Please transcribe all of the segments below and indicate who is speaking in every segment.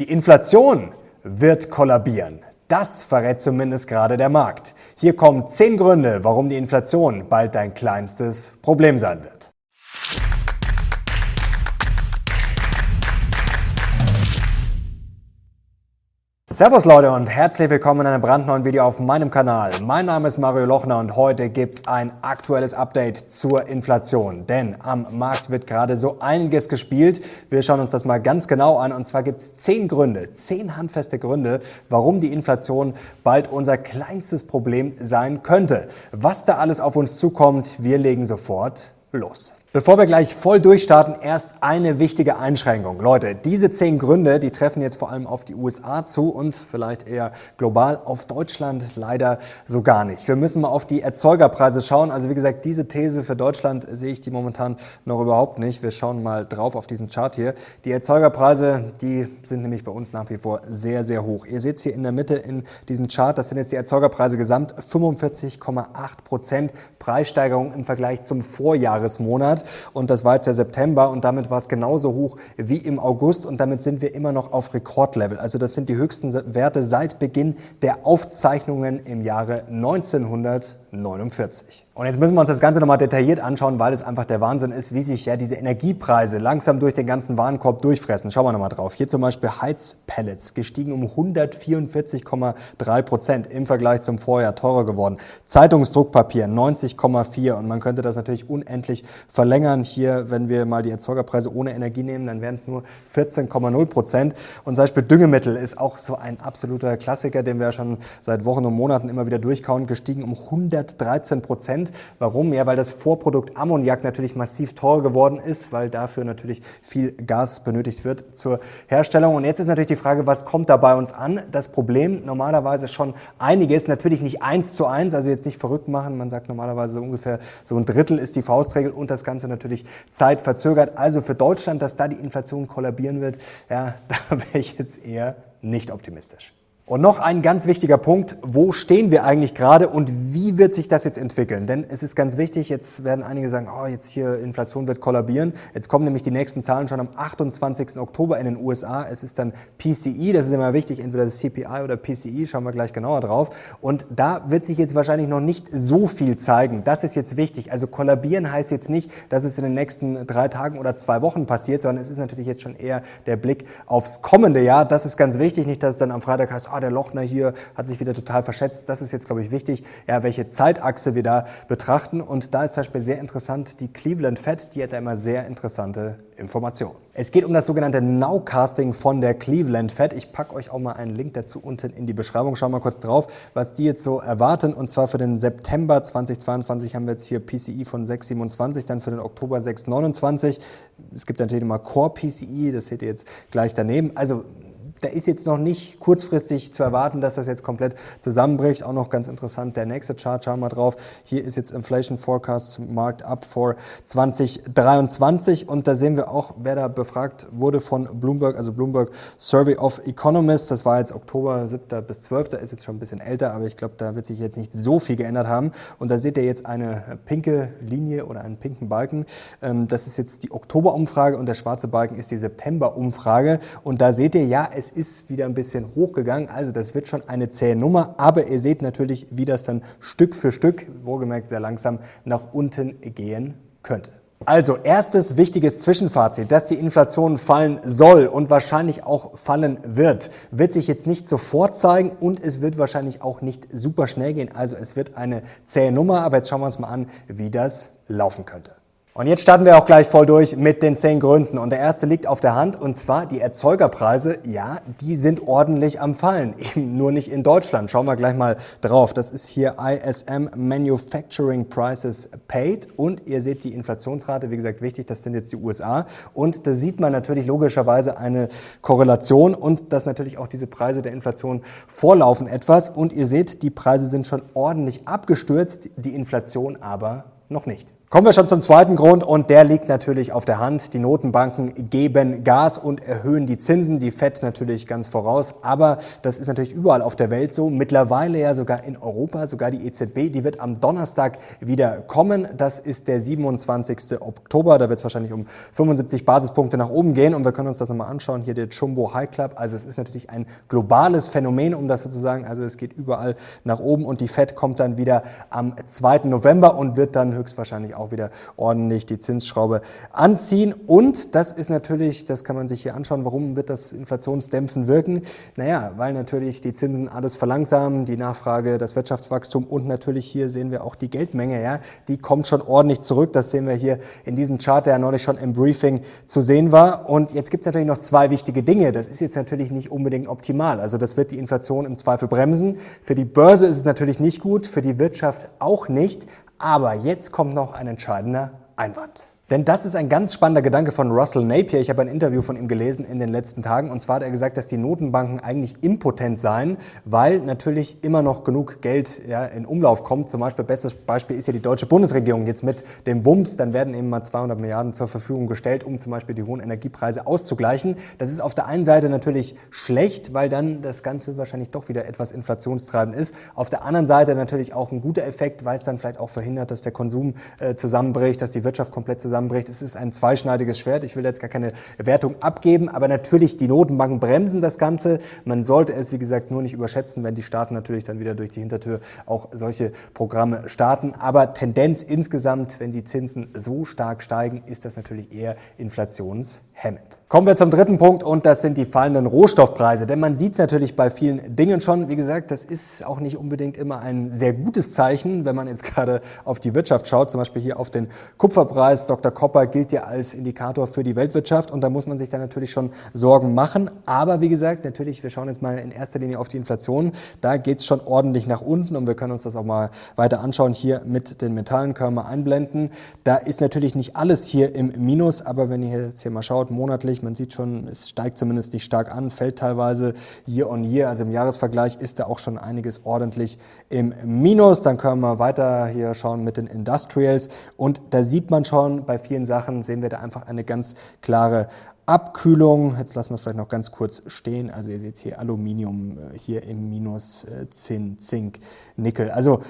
Speaker 1: Die Inflation wird kollabieren. Das verrät zumindest gerade der Markt. Hier kommen zehn Gründe, warum die Inflation bald dein kleinstes Problem sein wird. Servus Leute und herzlich willkommen in einem brandneuen Video auf meinem Kanal. Mein Name ist Mario Lochner und heute gibt's ein aktuelles Update zur Inflation. Denn am Markt wird gerade so einiges gespielt. Wir schauen uns das mal ganz genau an und zwar gibt's zehn Gründe, zehn handfeste Gründe, warum die Inflation bald unser kleinstes Problem sein könnte. Was da alles auf uns zukommt, wir legen sofort los. Bevor wir gleich voll durchstarten, erst eine wichtige Einschränkung. Leute, diese zehn Gründe, die treffen jetzt vor allem auf die USA zu und vielleicht eher global auf Deutschland leider so gar nicht. Wir müssen mal auf die Erzeugerpreise schauen. Also wie gesagt, diese These für Deutschland sehe ich die momentan noch überhaupt nicht. Wir schauen mal drauf auf diesen Chart hier. Die Erzeugerpreise, die sind nämlich bei uns nach wie vor sehr, sehr hoch. Ihr seht hier in der Mitte in diesem Chart, das sind jetzt die Erzeugerpreise gesamt 45,8 Prozent Preissteigerung im Vergleich zum Vorjahresmonat und das war jetzt der September und damit war es genauso hoch wie im August und damit sind wir immer noch auf Rekordlevel. Also das sind die höchsten Werte seit Beginn der Aufzeichnungen im Jahre 1949. Und jetzt müssen wir uns das Ganze nochmal detailliert anschauen, weil es einfach der Wahnsinn ist, wie sich ja diese Energiepreise langsam durch den ganzen Warenkorb durchfressen. Schauen wir nochmal drauf. Hier zum Beispiel Heizpellets gestiegen um 144,3 Prozent im Vergleich zum Vorjahr teurer geworden. Zeitungsdruckpapier 90,4 und man könnte das natürlich unendlich verlängern. Hier, wenn wir mal die Erzeugerpreise ohne Energie nehmen, dann wären es nur 14,0 Prozent. Und zum Beispiel Düngemittel ist auch so ein absoluter Klassiker, den wir ja schon seit Wochen und Monaten immer wieder durchkauen, gestiegen um 113 Prozent. Prozent. Warum? Ja, weil das Vorprodukt Ammoniak natürlich massiv teurer geworden ist, weil dafür natürlich viel Gas benötigt wird zur Herstellung. Und jetzt ist natürlich die Frage, was kommt da bei uns an? Das Problem normalerweise schon einiges, natürlich nicht eins zu eins, also jetzt nicht verrückt machen. Man sagt normalerweise so ungefähr so ein Drittel ist die Faustregel und das Ganze natürlich zeitverzögert. Also für Deutschland, dass da die Inflation kollabieren wird, ja, da wäre ich jetzt eher nicht optimistisch. Und noch ein ganz wichtiger Punkt, wo stehen wir eigentlich gerade und wie wird sich das jetzt entwickeln? Denn es ist ganz wichtig, jetzt werden einige sagen, oh, jetzt hier Inflation wird kollabieren. Jetzt kommen nämlich die nächsten Zahlen schon am 28. Oktober in den USA. Es ist dann PCE, das ist immer wichtig, entweder das CPI oder PCE, schauen wir gleich genauer drauf. Und da wird sich jetzt wahrscheinlich noch nicht so viel zeigen. Das ist jetzt wichtig. Also kollabieren heißt jetzt nicht, dass es in den nächsten drei Tagen oder zwei Wochen passiert, sondern es ist natürlich jetzt schon eher der Blick aufs kommende Jahr. Das ist ganz wichtig, nicht, dass es dann am Freitag heißt, ah, der Lochner hier hat sich wieder total verschätzt. Das ist jetzt, glaube ich, wichtig, ja, welche Zeitachse wir da betrachten. Und da ist zum Beispiel sehr interessant, die Cleveland Fed, die hat da immer sehr interessante Informationen. Es geht um das sogenannte Nowcasting von der Cleveland Fed. Ich packe euch auch mal einen Link dazu unten in die Beschreibung. Schauen wir mal kurz drauf, was die jetzt so erwarten. Und zwar für den September 2022 haben wir jetzt hier PCI von 6,27, dann für den Oktober 6,29. Es gibt natürlich immer Core PCI, das seht ihr jetzt gleich daneben. Also da ist jetzt noch nicht kurzfristig zu erwarten, dass das jetzt komplett zusammenbricht. Auch noch ganz interessant, der nächste Chart, schauen wir mal drauf. Hier ist jetzt Inflation Forecast Marked Up for 2023 und da sehen wir auch, wer da befragt wurde von Bloomberg, also Bloomberg Survey of Economists. Das war jetzt Oktober 7. bis 12. Ist jetzt schon ein bisschen älter, aber ich glaube, da wird sich jetzt nicht so viel geändert haben. Und da seht ihr jetzt eine pinke Linie oder einen pinken Balken. Ähm, das ist jetzt die Oktober-Umfrage und der schwarze Balken ist die September-Umfrage. Und da seht ihr, ja, es ist wieder ein bisschen hochgegangen. Also das wird schon eine zähe Nummer. Aber ihr seht natürlich, wie das dann Stück für Stück, wohlgemerkt sehr langsam, nach unten gehen könnte. Also erstes wichtiges Zwischenfazit, dass die Inflation fallen soll und wahrscheinlich auch fallen wird, wird sich jetzt nicht sofort zeigen und es wird wahrscheinlich auch nicht super schnell gehen. Also es wird eine zähe Nummer, aber jetzt schauen wir uns mal an, wie das laufen könnte. Und jetzt starten wir auch gleich voll durch mit den zehn Gründen. Und der erste liegt auf der Hand und zwar die Erzeugerpreise. Ja, die sind ordentlich am Fallen. Eben nur nicht in Deutschland. Schauen wir gleich mal drauf. Das ist hier ISM Manufacturing Prices Paid. Und ihr seht die Inflationsrate. Wie gesagt, wichtig. Das sind jetzt die USA. Und da sieht man natürlich logischerweise eine Korrelation und dass natürlich auch diese Preise der Inflation vorlaufen etwas. Und ihr seht, die Preise sind schon ordentlich abgestürzt. Die Inflation aber noch nicht. Kommen wir schon zum zweiten Grund und der liegt natürlich auf der Hand. Die Notenbanken geben Gas und erhöhen die Zinsen, die FED natürlich ganz voraus. Aber das ist natürlich überall auf der Welt so. Mittlerweile ja sogar in Europa, sogar die EZB, die wird am Donnerstag wieder kommen. Das ist der 27. Oktober. Da wird es wahrscheinlich um 75 Basispunkte nach oben gehen. Und wir können uns das nochmal anschauen. Hier der Jumbo High Club. Also es ist natürlich ein globales Phänomen, um das sozusagen. Also es geht überall nach oben und die FED kommt dann wieder am 2. November und wird dann höchstwahrscheinlich auch auch wieder ordentlich die Zinsschraube anziehen. Und das ist natürlich, das kann man sich hier anschauen, warum wird das Inflationsdämpfen wirken? Naja, weil natürlich die Zinsen alles verlangsamen, die Nachfrage, das Wirtschaftswachstum und natürlich hier sehen wir auch die Geldmenge, ja, die kommt schon ordentlich zurück. Das sehen wir hier in diesem Chart, der neulich schon im Briefing zu sehen war. Und jetzt gibt es natürlich noch zwei wichtige Dinge. Das ist jetzt natürlich nicht unbedingt optimal. Also das wird die Inflation im Zweifel bremsen. Für die Börse ist es natürlich nicht gut, für die Wirtschaft auch nicht. Aber jetzt kommt noch ein entscheidender Einwand. Denn das ist ein ganz spannender Gedanke von Russell Napier. Ich habe ein Interview von ihm gelesen in den letzten Tagen. Und zwar hat er gesagt, dass die Notenbanken eigentlich impotent seien, weil natürlich immer noch genug Geld ja, in Umlauf kommt. Zum Beispiel, bestes Beispiel ist ja die deutsche Bundesregierung jetzt mit dem WUMS. Dann werden eben mal 200 Milliarden zur Verfügung gestellt, um zum Beispiel die hohen Energiepreise auszugleichen. Das ist auf der einen Seite natürlich schlecht, weil dann das Ganze wahrscheinlich doch wieder etwas inflationstreibend ist. Auf der anderen Seite natürlich auch ein guter Effekt, weil es dann vielleicht auch verhindert, dass der Konsum äh, zusammenbricht, dass die Wirtschaft komplett zusammenbricht zusammenbricht. Es ist ein zweischneidiges Schwert. Ich will jetzt gar keine Wertung abgeben, aber natürlich die Notenbanken bremsen das Ganze. Man sollte es, wie gesagt, nur nicht überschätzen, wenn die Staaten natürlich dann wieder durch die Hintertür auch solche Programme starten. Aber Tendenz insgesamt, wenn die Zinsen so stark steigen, ist das natürlich eher inflationshemmend. Kommen wir zum dritten Punkt und das sind die fallenden Rohstoffpreise. Denn man sieht es natürlich bei vielen Dingen schon. Wie gesagt, das ist auch nicht unbedingt immer ein sehr gutes Zeichen, wenn man jetzt gerade auf die Wirtschaft schaut. Zum Beispiel hier auf den Kupferpreis. Dr. Kopper gilt ja als Indikator für die Weltwirtschaft und da muss man sich dann natürlich schon Sorgen machen. Aber wie gesagt, natürlich, wir schauen jetzt mal in erster Linie auf die Inflation. Da geht es schon ordentlich nach unten und wir können uns das auch mal weiter anschauen. Hier mit den Metallen können wir einblenden. Da ist natürlich nicht alles hier im Minus, aber wenn ihr jetzt hier mal schaut, monatlich, man sieht schon, es steigt zumindest nicht stark an, fällt teilweise year on year. Also im Jahresvergleich ist da auch schon einiges ordentlich im Minus. Dann können wir weiter hier schauen mit den Industrials. Und da sieht man schon, bei vielen Sachen sehen wir da einfach eine ganz klare Abkühlung. Jetzt lassen wir es vielleicht noch ganz kurz stehen. Also ihr seht hier Aluminium äh, hier im Minus, äh, Zinn, Zink, Nickel. Also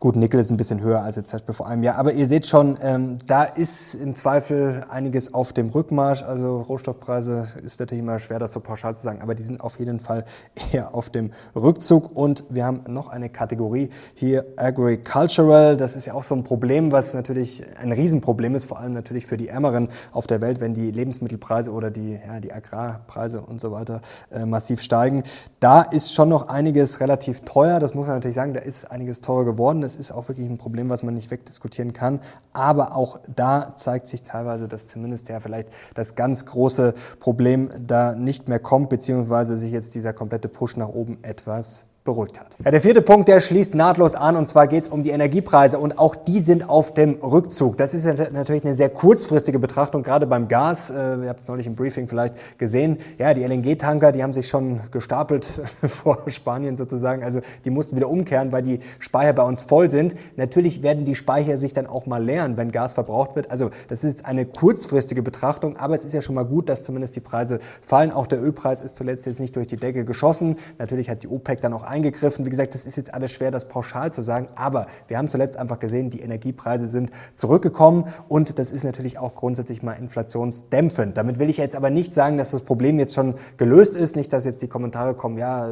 Speaker 1: Gut, Nickel ist ein bisschen höher als jetzt zum Beispiel vor einem Jahr. Aber ihr seht schon, ähm, da ist im Zweifel einiges auf dem Rückmarsch. Also Rohstoffpreise ist natürlich immer schwer, das so pauschal zu sagen. Aber die sind auf jeden Fall eher auf dem Rückzug. Und wir haben noch eine Kategorie hier, Agricultural. Das ist ja auch so ein Problem, was natürlich ein Riesenproblem ist. Vor allem natürlich für die Ärmeren auf der Welt, wenn die Lebensmittelpreise oder die, ja, die Agrarpreise und so weiter äh, massiv steigen. Da ist schon noch einiges relativ teuer. Das muss man natürlich sagen. Da ist einiges teurer geworden. Das ist auch wirklich ein Problem, was man nicht wegdiskutieren kann. Aber auch da zeigt sich teilweise, dass zumindest ja vielleicht das ganz große Problem da nicht mehr kommt, beziehungsweise sich jetzt dieser komplette Push nach oben etwas beruhigt hat. Ja, der vierte Punkt, der schließt nahtlos an und zwar geht es um die Energiepreise und auch die sind auf dem Rückzug. Das ist natürlich eine sehr kurzfristige Betrachtung, gerade beim Gas. Äh, ihr habt es neulich im Briefing vielleicht gesehen. Ja, die LNG-Tanker, die haben sich schon gestapelt vor Spanien sozusagen. Also die mussten wieder umkehren, weil die Speicher bei uns voll sind. Natürlich werden die Speicher sich dann auch mal leeren, wenn Gas verbraucht wird. Also das ist eine kurzfristige Betrachtung, aber es ist ja schon mal gut, dass zumindest die Preise fallen. Auch der Ölpreis ist zuletzt jetzt nicht durch die Decke geschossen. Natürlich hat die OPEC dann auch eingegriffen. Wie gesagt, das ist jetzt alles schwer, das pauschal zu sagen, aber wir haben zuletzt einfach gesehen, die Energiepreise sind zurückgekommen und das ist natürlich auch grundsätzlich mal inflationsdämpfend. Damit will ich jetzt aber nicht sagen, dass das Problem jetzt schon gelöst ist, nicht, dass jetzt die Kommentare kommen, ja,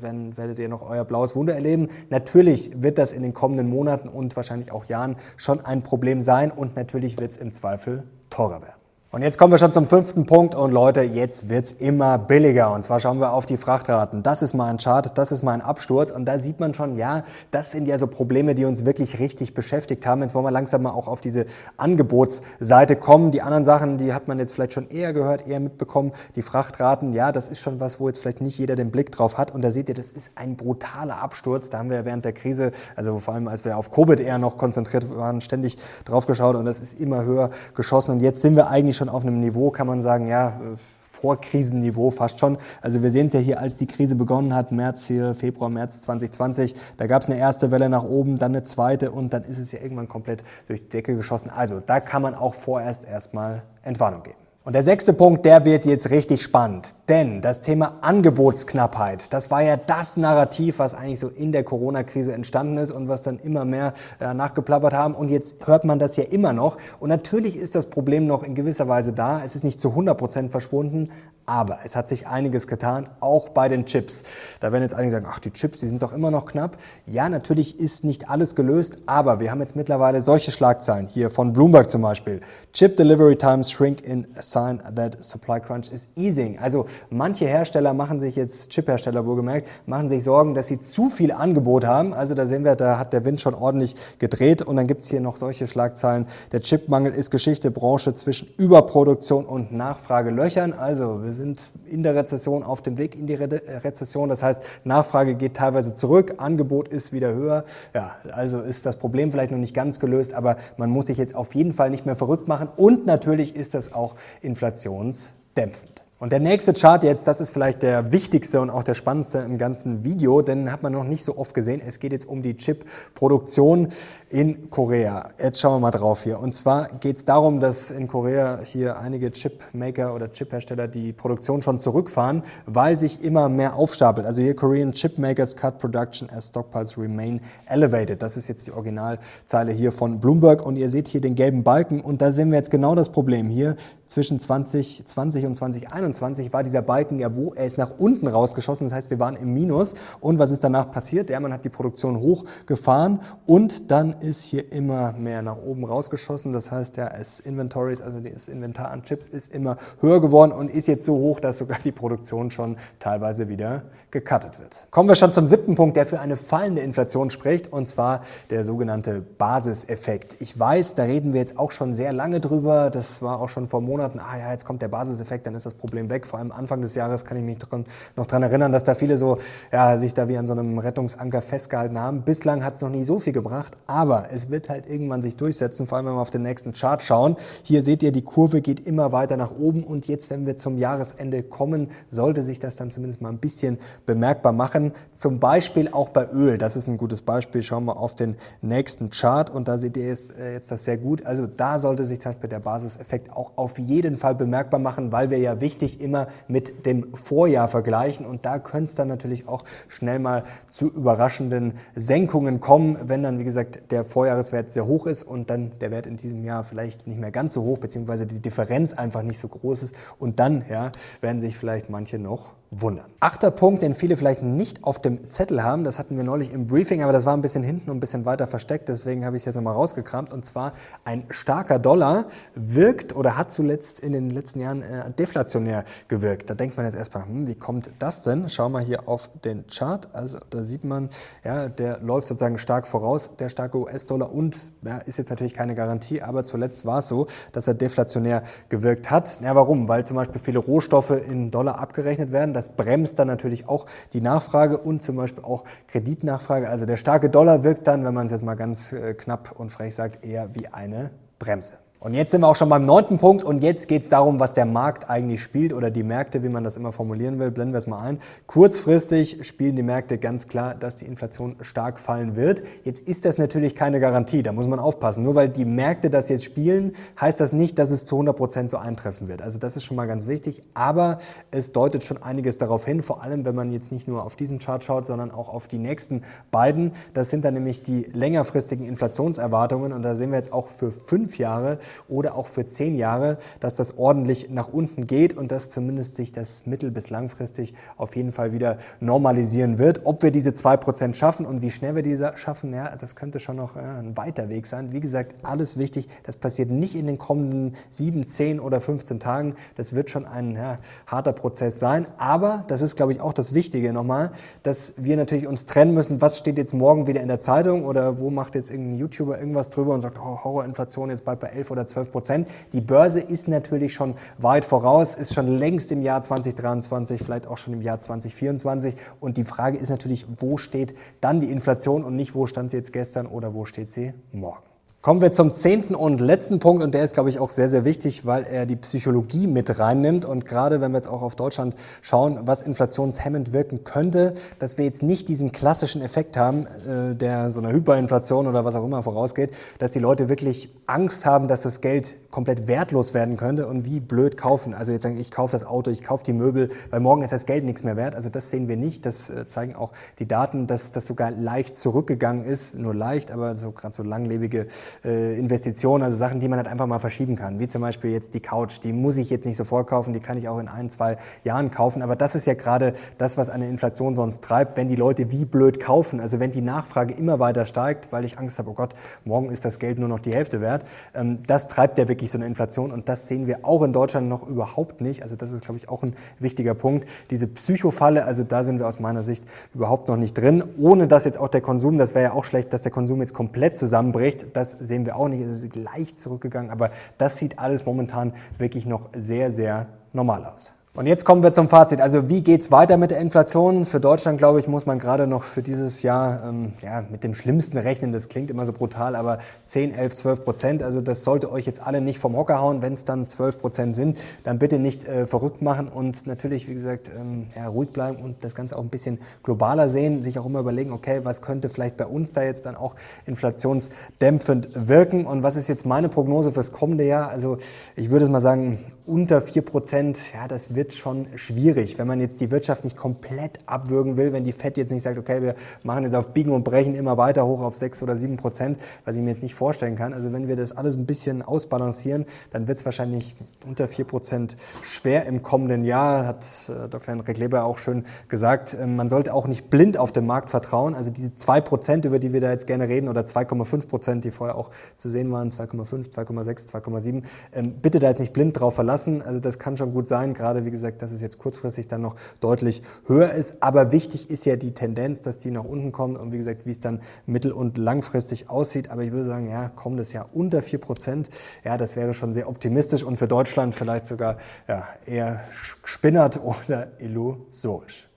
Speaker 1: wenn werdet ihr noch euer blaues Wunder erleben. Natürlich wird das in den kommenden Monaten und wahrscheinlich auch Jahren schon ein Problem sein und natürlich wird es im Zweifel teurer werden. Und jetzt kommen wir schon zum fünften Punkt und Leute, jetzt wird's immer billiger. Und zwar schauen wir auf die Frachtraten. Das ist mal ein Chart, das ist mal ein Absturz und da sieht man schon, ja, das sind ja so Probleme, die uns wirklich richtig beschäftigt haben. Jetzt wollen wir langsam mal auch auf diese Angebotsseite kommen. Die anderen Sachen, die hat man jetzt vielleicht schon eher gehört, eher mitbekommen. Die Frachtraten, ja, das ist schon was, wo jetzt vielleicht nicht jeder den Blick drauf hat. Und da seht ihr, das ist ein brutaler Absturz. Da haben wir während der Krise, also vor allem als wir auf Covid eher noch konzentriert waren, ständig drauf geschaut und das ist immer höher geschossen. Und jetzt sind wir eigentlich schon schon auf einem Niveau, kann man sagen, ja, Vorkrisenniveau fast schon. Also wir sehen es ja hier, als die Krise begonnen hat, März hier, Februar, März 2020, da gab es eine erste Welle nach oben, dann eine zweite und dann ist es ja irgendwann komplett durch die Decke geschossen. Also da kann man auch vorerst erstmal Entwarnung geben. Und der sechste Punkt, der wird jetzt richtig spannend, denn das Thema Angebotsknappheit, das war ja das Narrativ, was eigentlich so in der Corona-Krise entstanden ist und was dann immer mehr äh, nachgeplappert haben. Und jetzt hört man das ja immer noch. Und natürlich ist das Problem noch in gewisser Weise da. Es ist nicht zu 100 Prozent verschwunden, aber es hat sich einiges getan, auch bei den Chips. Da werden jetzt einige sagen, ach, die Chips, die sind doch immer noch knapp. Ja, natürlich ist nicht alles gelöst, aber wir haben jetzt mittlerweile solche Schlagzeilen hier von Bloomberg zum Beispiel. Chip Delivery Times shrink in sign that supply crunch is easing. Also manche Hersteller machen sich jetzt, Chip-Hersteller wohlgemerkt, machen sich Sorgen, dass sie zu viel Angebot haben. Also da sehen wir, da hat der Wind schon ordentlich gedreht. Und dann gibt's hier noch solche Schlagzeilen. Der Chipmangel ist Geschichte, Branche zwischen Überproduktion und Nachfragelöchern. Also wir sind in der Rezession auf dem Weg in die Re Rezession. Das heißt, Nachfrage geht teilweise zurück, Angebot ist wieder höher. Ja, also ist das Problem vielleicht noch nicht ganz gelöst, aber man muss sich jetzt auf jeden Fall nicht mehr verrückt machen. Und natürlich ist das auch inflationsdämpfend. Und der nächste Chart jetzt, das ist vielleicht der wichtigste und auch der spannendste im ganzen Video, denn hat man noch nicht so oft gesehen. Es geht jetzt um die Chip-Produktion in Korea. Jetzt schauen wir mal drauf hier. Und zwar geht es darum, dass in Korea hier einige Chipmaker oder Chiphersteller die Produktion schon zurückfahren, weil sich immer mehr aufstapelt. Also hier Korean Chipmakers cut production as stockpiles remain elevated. Das ist jetzt die Originalzeile hier von Bloomberg. Und ihr seht hier den gelben Balken. Und da sehen wir jetzt genau das Problem hier zwischen 2020 und 2021 war dieser Balken ja wo? Er ist nach unten rausgeschossen, das heißt, wir waren im Minus. Und was ist danach passiert? Der Mann hat die Produktion hochgefahren und dann ist hier immer mehr nach oben rausgeschossen. Das heißt, ja, es Inventories, also das Inventar an Chips ist immer höher geworden und ist jetzt so hoch, dass sogar die Produktion schon teilweise wieder gecuttet wird. Kommen wir schon zum siebten Punkt, der für eine fallende Inflation spricht, und zwar der sogenannte Basiseffekt. Ich weiß, da reden wir jetzt auch schon sehr lange drüber. Das war auch schon vor Monaten, ah ja, jetzt kommt der Basiseffekt, dann ist das Problem weg. Vor allem Anfang des Jahres kann ich mich dran, noch dran erinnern, dass da viele so, ja, sich da wie an so einem Rettungsanker festgehalten haben. Bislang hat es noch nie so viel gebracht, aber es wird halt irgendwann sich durchsetzen, vor allem wenn wir auf den nächsten Chart schauen. Hier seht ihr, die Kurve geht immer weiter nach oben und jetzt, wenn wir zum Jahresende kommen, sollte sich das dann zumindest mal ein bisschen bemerkbar machen. Zum Beispiel auch bei Öl. Das ist ein gutes Beispiel. Schauen wir auf den nächsten Chart und da seht ihr äh, jetzt das sehr gut. Also da sollte sich zum Beispiel der Basiseffekt auch auf jeden Fall bemerkbar machen, weil wir ja wichtig immer mit dem Vorjahr vergleichen. Und da könnte es dann natürlich auch schnell mal zu überraschenden Senkungen kommen, wenn dann, wie gesagt, der Vorjahreswert sehr hoch ist und dann der Wert in diesem Jahr vielleicht nicht mehr ganz so hoch, beziehungsweise die Differenz einfach nicht so groß ist. Und dann ja, werden sich vielleicht manche noch wundern. Achter Punkt, den viele vielleicht nicht auf dem Zettel haben, das hatten wir neulich im Briefing, aber das war ein bisschen hinten und ein bisschen weiter versteckt, deswegen habe ich es jetzt nochmal rausgekramt. Und zwar ein starker Dollar wirkt oder hat zuletzt in den letzten Jahren äh, deflationär gewirkt. Da denkt man jetzt erstmal, hm, wie kommt das denn? Schauen wir hier auf den Chart. Also da sieht man, ja, der läuft sozusagen stark voraus, der starke US-Dollar und ja, ist jetzt natürlich keine Garantie, aber zuletzt war es so, dass er deflationär gewirkt hat. Ja, warum? Weil zum Beispiel viele Rohstoffe in Dollar abgerechnet werden. Das bremst dann natürlich auch die Nachfrage und zum Beispiel auch Kreditnachfrage. Also der starke Dollar wirkt dann, wenn man es jetzt mal ganz äh, knapp und frech sagt, eher wie eine Bremse. Und jetzt sind wir auch schon beim neunten Punkt und jetzt geht es darum, was der Markt eigentlich spielt oder die Märkte, wie man das immer formulieren will. Blenden wir es mal ein. Kurzfristig spielen die Märkte ganz klar, dass die Inflation stark fallen wird. Jetzt ist das natürlich keine Garantie, da muss man aufpassen. Nur weil die Märkte das jetzt spielen, heißt das nicht, dass es zu 100 Prozent so eintreffen wird. Also das ist schon mal ganz wichtig, aber es deutet schon einiges darauf hin, vor allem wenn man jetzt nicht nur auf diesen Chart schaut, sondern auch auf die nächsten beiden. Das sind dann nämlich die längerfristigen Inflationserwartungen und da sehen wir jetzt auch für fünf Jahre oder auch für zehn Jahre, dass das ordentlich nach unten geht und dass zumindest sich das mittel- bis langfristig auf jeden Fall wieder normalisieren wird. Ob wir diese zwei Prozent schaffen und wie schnell wir diese schaffen, ja, das könnte schon noch ja, ein weiter Weg sein. Wie gesagt, alles wichtig. Das passiert nicht in den kommenden sieben, zehn oder 15 Tagen. Das wird schon ein ja, harter Prozess sein. Aber das ist, glaube ich, auch das Wichtige nochmal, dass wir natürlich uns trennen müssen, was steht jetzt morgen wieder in der Zeitung oder wo macht jetzt irgendein YouTuber irgendwas drüber und sagt, oh, Horrorinflation jetzt bald bei 11 oder 12 Prozent. Die Börse ist natürlich schon weit voraus, ist schon längst im Jahr 2023, vielleicht auch schon im Jahr 2024. Und die Frage ist natürlich, wo steht dann die Inflation und nicht, wo stand sie jetzt gestern oder wo steht sie morgen. Kommen wir zum zehnten und letzten Punkt und der ist, glaube ich, auch sehr, sehr wichtig, weil er die Psychologie mit reinnimmt und gerade wenn wir jetzt auch auf Deutschland schauen, was inflationshemmend wirken könnte, dass wir jetzt nicht diesen klassischen Effekt haben, äh, der so einer Hyperinflation oder was auch immer vorausgeht, dass die Leute wirklich Angst haben, dass das Geld komplett wertlos werden könnte und wie blöd kaufen. Also jetzt sagen, ich kaufe das Auto, ich kaufe die Möbel, weil morgen ist das Geld nichts mehr wert. Also das sehen wir nicht. Das äh, zeigen auch die Daten, dass das sogar leicht zurückgegangen ist, nur leicht, aber so gerade so langlebige äh, Investitionen, also Sachen, die man halt einfach mal verschieben kann. Wie zum Beispiel jetzt die Couch, die muss ich jetzt nicht sofort kaufen, die kann ich auch in ein, zwei Jahren kaufen. Aber das ist ja gerade das, was eine Inflation sonst treibt, wenn die Leute wie blöd kaufen. Also wenn die Nachfrage immer weiter steigt, weil ich Angst habe, oh Gott, morgen ist das Geld nur noch die Hälfte wert. Ähm, das treibt ja wirklich so eine Inflation und das sehen wir auch in Deutschland noch überhaupt nicht. Also das ist, glaube ich, auch ein wichtiger Punkt. Diese Psychofalle, also da sind wir aus meiner Sicht überhaupt noch nicht drin, ohne dass jetzt auch der Konsum, das wäre ja auch schlecht, dass der Konsum jetzt komplett zusammenbricht. Das sehen wir auch nicht. Es ist leicht zurückgegangen, aber das sieht alles momentan wirklich noch sehr, sehr normal aus. Und jetzt kommen wir zum Fazit. Also wie geht's weiter mit der Inflation? Für Deutschland, glaube ich, muss man gerade noch für dieses Jahr ähm, ja, mit dem Schlimmsten rechnen. Das klingt immer so brutal, aber 10, 11, 12 Prozent. Also das sollte euch jetzt alle nicht vom Hocker hauen. Wenn es dann 12 Prozent sind, dann bitte nicht äh, verrückt machen und natürlich, wie gesagt, ähm, ja, ruhig bleiben und das Ganze auch ein bisschen globaler sehen. Sich auch immer überlegen, okay, was könnte vielleicht bei uns da jetzt dann auch inflationsdämpfend wirken? Und was ist jetzt meine Prognose fürs kommende Jahr? Also ich würde es mal sagen, unter 4 Prozent, ja, das wird schon schwierig, wenn man jetzt die Wirtschaft nicht komplett abwürgen will, wenn die FED jetzt nicht sagt, okay, wir machen jetzt auf Biegen und Brechen immer weiter hoch auf 6 oder 7 Prozent, was ich mir jetzt nicht vorstellen kann. Also wenn wir das alles ein bisschen ausbalancieren, dann wird es wahrscheinlich unter 4 Prozent schwer im kommenden Jahr, hat äh, Dr. Henrik Leber auch schön gesagt. Äh, man sollte auch nicht blind auf den Markt vertrauen. Also diese 2 Prozent, über die wir da jetzt gerne reden, oder 2,5 Prozent, die vorher auch zu sehen waren, 2,5, 2,6, 2,7, bitte da jetzt nicht blind drauf verlassen lassen. Also das kann schon gut sein, gerade wie gesagt, dass es jetzt kurzfristig dann noch deutlich höher ist. Aber wichtig ist ja die Tendenz, dass die nach unten kommt und wie gesagt, wie es dann mittel- und langfristig aussieht. Aber ich würde sagen, ja, kommendes Jahr unter vier Prozent. Ja, das wäre schon sehr optimistisch und für Deutschland vielleicht sogar ja, eher spinnert oder illusorisch.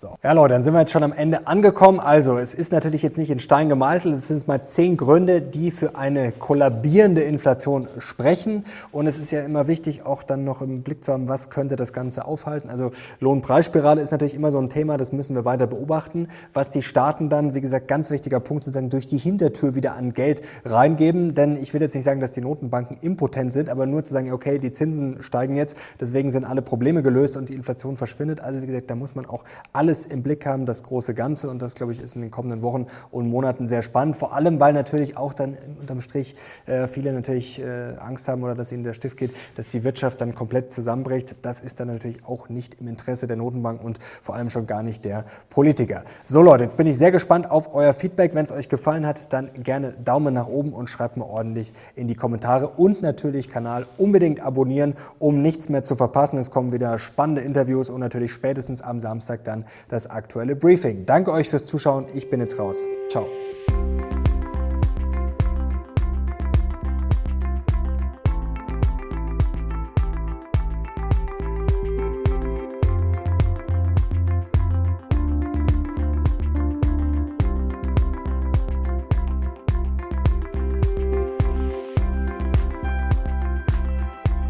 Speaker 1: So. Ja Leute, dann sind wir jetzt schon am Ende angekommen. Also es ist natürlich jetzt nicht in Stein gemeißelt. Es sind mal zehn Gründe, die für eine kollabierende Inflation sprechen. Und es ist ja immer wichtig, auch dann noch im Blick zu haben, was könnte das Ganze aufhalten. Also Lohnpreisspirale ist natürlich immer so ein Thema, das müssen wir weiter beobachten. Was die Staaten dann, wie gesagt, ganz wichtiger Punkt sozusagen durch die Hintertür wieder an Geld reingeben. Denn ich will jetzt nicht sagen, dass die Notenbanken impotent sind, aber nur zu sagen, okay, die Zinsen steigen jetzt, deswegen sind alle Probleme gelöst und die Inflation verschwindet. Also wie gesagt, da muss man auch alle alles im Blick haben, das große Ganze. Und das, glaube ich, ist in den kommenden Wochen und Monaten sehr spannend. Vor allem, weil natürlich auch dann unterm Strich äh, viele natürlich äh, Angst haben oder dass ihnen der Stift geht, dass die Wirtschaft dann komplett zusammenbricht. Das ist dann natürlich auch nicht im Interesse der Notenbank und vor allem schon gar nicht der Politiker. So Leute, jetzt bin ich sehr gespannt auf euer Feedback. Wenn es euch gefallen hat, dann gerne Daumen nach oben und schreibt mir ordentlich in die Kommentare und natürlich Kanal unbedingt abonnieren, um nichts mehr zu verpassen. Es kommen wieder spannende Interviews und natürlich spätestens am Samstag dann das aktuelle Briefing. Danke euch fürs Zuschauen. Ich bin jetzt raus. Ciao.